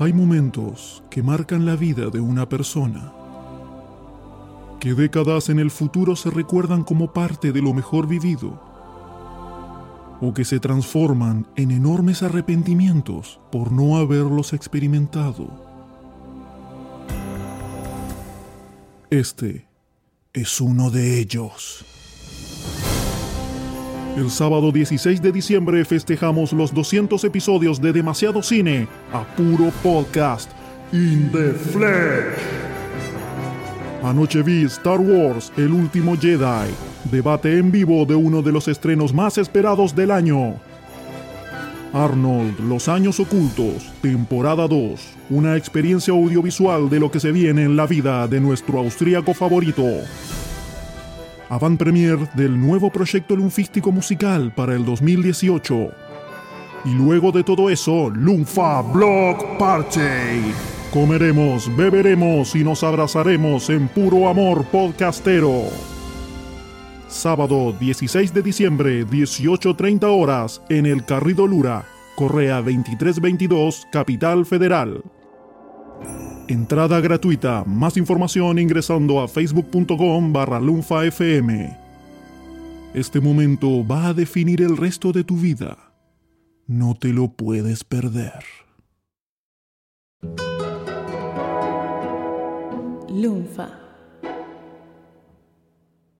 Hay momentos que marcan la vida de una persona, que décadas en el futuro se recuerdan como parte de lo mejor vivido, o que se transforman en enormes arrepentimientos por no haberlos experimentado. Este es uno de ellos. El sábado 16 de diciembre festejamos los 200 episodios de Demasiado Cine a puro podcast In the Flesh. Anoche vi Star Wars, El último Jedi, debate en vivo de uno de los estrenos más esperados del año. Arnold, Los Años Ocultos, temporada 2, una experiencia audiovisual de lo que se viene en la vida de nuestro austríaco favorito avant premier del nuevo proyecto lunfístico musical para el 2018. Y luego de todo eso, Lunfa Block Party. Comeremos, beberemos y nos abrazaremos en puro amor podcastero. Sábado 16 de diciembre, 18.30 horas, en el Carrido Lura, Correa 2322, Capital Federal. Entrada gratuita. Más información ingresando a facebook.com barra lunfafm. Este momento va a definir el resto de tu vida. No te lo puedes perder. Lunfa.